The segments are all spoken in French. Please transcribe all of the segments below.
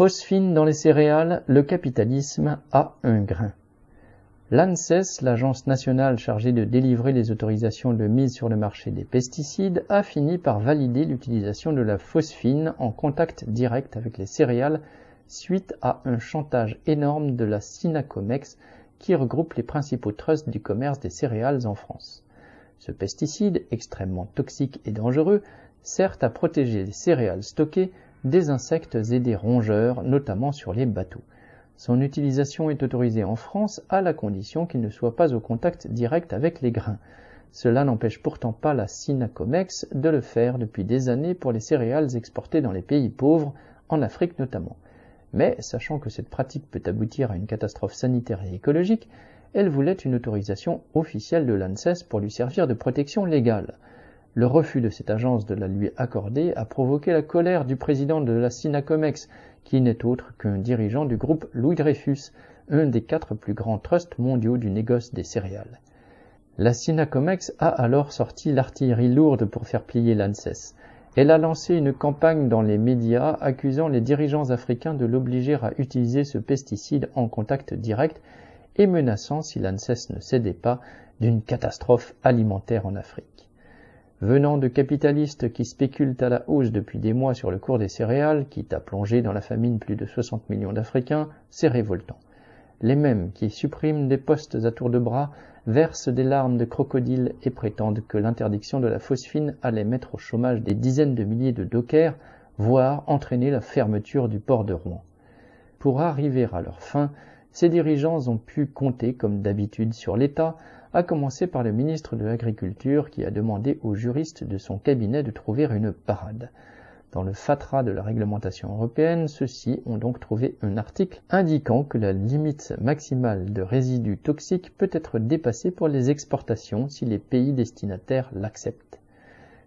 Phosphine dans les céréales, le capitalisme a un grain. L'ANSES, l'agence nationale chargée de délivrer les autorisations de mise sur le marché des pesticides, a fini par valider l'utilisation de la phosphine en contact direct avec les céréales suite à un chantage énorme de la Sinacomex qui regroupe les principaux trusts du commerce des céréales en France. Ce pesticide, extrêmement toxique et dangereux, sert à protéger les céréales stockées des insectes et des rongeurs, notamment sur les bateaux. Son utilisation est autorisée en France à la condition qu'il ne soit pas au contact direct avec les grains. Cela n'empêche pourtant pas la Sinacomex de le faire depuis des années pour les céréales exportées dans les pays pauvres, en Afrique notamment. Mais, sachant que cette pratique peut aboutir à une catastrophe sanitaire et écologique, elle voulait une autorisation officielle de l'ANSES pour lui servir de protection légale. Le refus de cette agence de la lui accorder a provoqué la colère du président de la Sinacomex, qui n'est autre qu'un dirigeant du groupe Louis Dreyfus, un des quatre plus grands trusts mondiaux du négoce des céréales. La Sinacomex a alors sorti l'artillerie lourde pour faire plier l'ANSES. Elle a lancé une campagne dans les médias accusant les dirigeants africains de l'obliger à utiliser ce pesticide en contact direct et menaçant, si l'ANSES ne cédait pas, d'une catastrophe alimentaire en Afrique. Venant de capitalistes qui spéculent à la hausse depuis des mois sur le cours des céréales, quitte à plonger dans la famine plus de 60 millions d'Africains, c'est révoltant. Les mêmes qui suppriment des postes à tour de bras versent des larmes de crocodile et prétendent que l'interdiction de la phosphine allait mettre au chômage des dizaines de milliers de dockers, voire entraîner la fermeture du port de Rouen. Pour arriver à leur fin, ces dirigeants ont pu compter, comme d'habitude, sur l'État, à commencer par le ministre de l'Agriculture qui a demandé aux juristes de son cabinet de trouver une parade. Dans le fatras de la réglementation européenne, ceux-ci ont donc trouvé un article indiquant que la limite maximale de résidus toxiques peut être dépassée pour les exportations si les pays destinataires l'acceptent.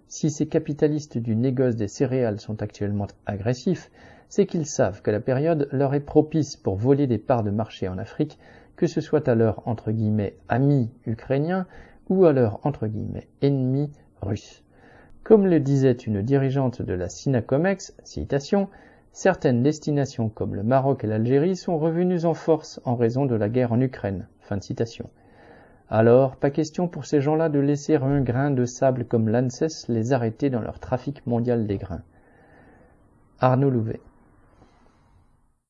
Si ces capitalistes du négoce des céréales sont actuellement agressifs, c'est qu'ils savent que la période leur est propice pour voler des parts de marché en Afrique que ce soit à leur entre guillemets amis ukrainiens ou à leur entre guillemets ennemis russes. Comme le disait une dirigeante de la Sinacomex, citation, certaines destinations comme le Maroc et l'Algérie sont revenues en force en raison de la guerre en Ukraine. Fin de citation. Alors, pas question pour ces gens-là de laisser un grain de sable comme l'ANSES les arrêter dans leur trafic mondial des grains. Arnaud Louvet.